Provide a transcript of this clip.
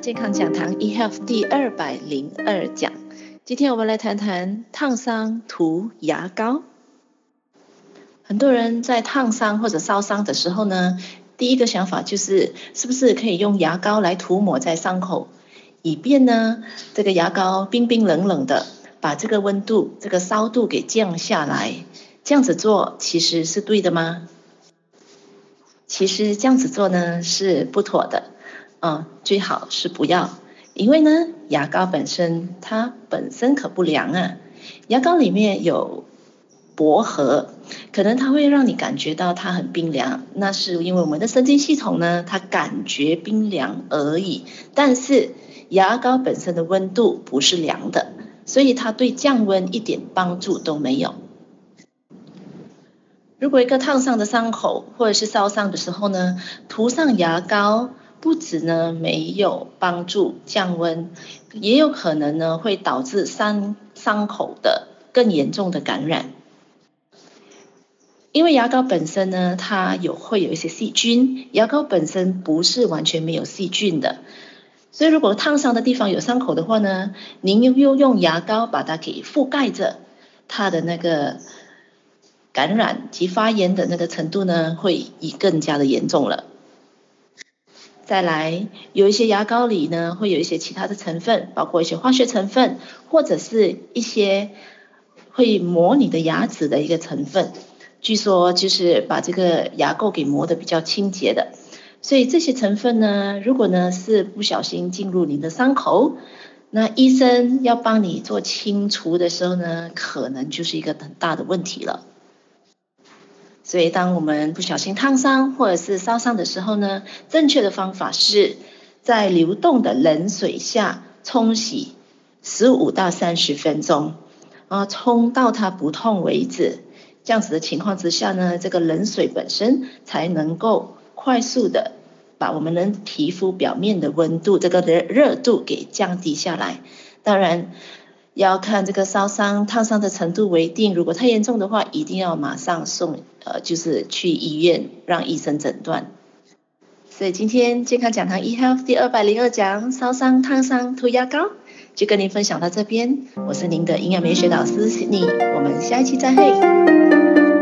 健康讲堂 eHealth 第二百零二讲。今天我们来谈谈烫伤涂牙膏。很多人在烫伤或者烧伤的时候呢，第一个想法就是，是不是可以用牙膏来涂抹在伤口，以便呢这个牙膏冰冰冷冷的，把这个温度、这个烧度给降下来。这样子做其实是对的吗？其实这样子做呢是不妥的，嗯，最好是不要，因为呢牙膏本身它本身可不凉啊，牙膏里面有薄荷，可能它会让你感觉到它很冰凉，那是因为我们的神经系统呢它感觉冰凉而已，但是牙膏本身的温度不是凉的，所以它对降温一点帮助都没有。如果一个烫伤的伤口或者是烧伤的时候呢，涂上牙膏，不止呢没有帮助降温，也有可能呢会导致伤伤口的更严重的感染。因为牙膏本身呢，它有会有一些细菌，牙膏本身不是完全没有细菌的，所以如果烫伤的地方有伤口的话呢，您又又用牙膏把它给覆盖着，它的那个。感染及发炎的那个程度呢，会以更加的严重了。再来，有一些牙膏里呢，会有一些其他的成分，包括一些化学成分，或者是一些会磨你的牙齿的一个成分。据说就是把这个牙垢给磨得比较清洁的。所以这些成分呢，如果呢是不小心进入你的伤口，那医生要帮你做清除的时候呢，可能就是一个很大的问题了。所以，当我们不小心烫伤或者是烧伤的时候呢，正确的方法是在流动的冷水下冲洗十五到三十分钟，啊，冲到它不痛为止。这样子的情况之下呢，这个冷水本身才能够快速的把我们的皮肤表面的温度，这个热热度给降低下来。当然。要看这个烧伤、烫伤的程度为定，如果太严重的话，一定要马上送，呃，就是去医院让医生诊断。所以今天健康讲堂 eHealth 第二百零二讲烧伤、烫伤涂牙膏，就跟您分享到这边。我是您的营养美学导师 Sydney，我们下一期再会。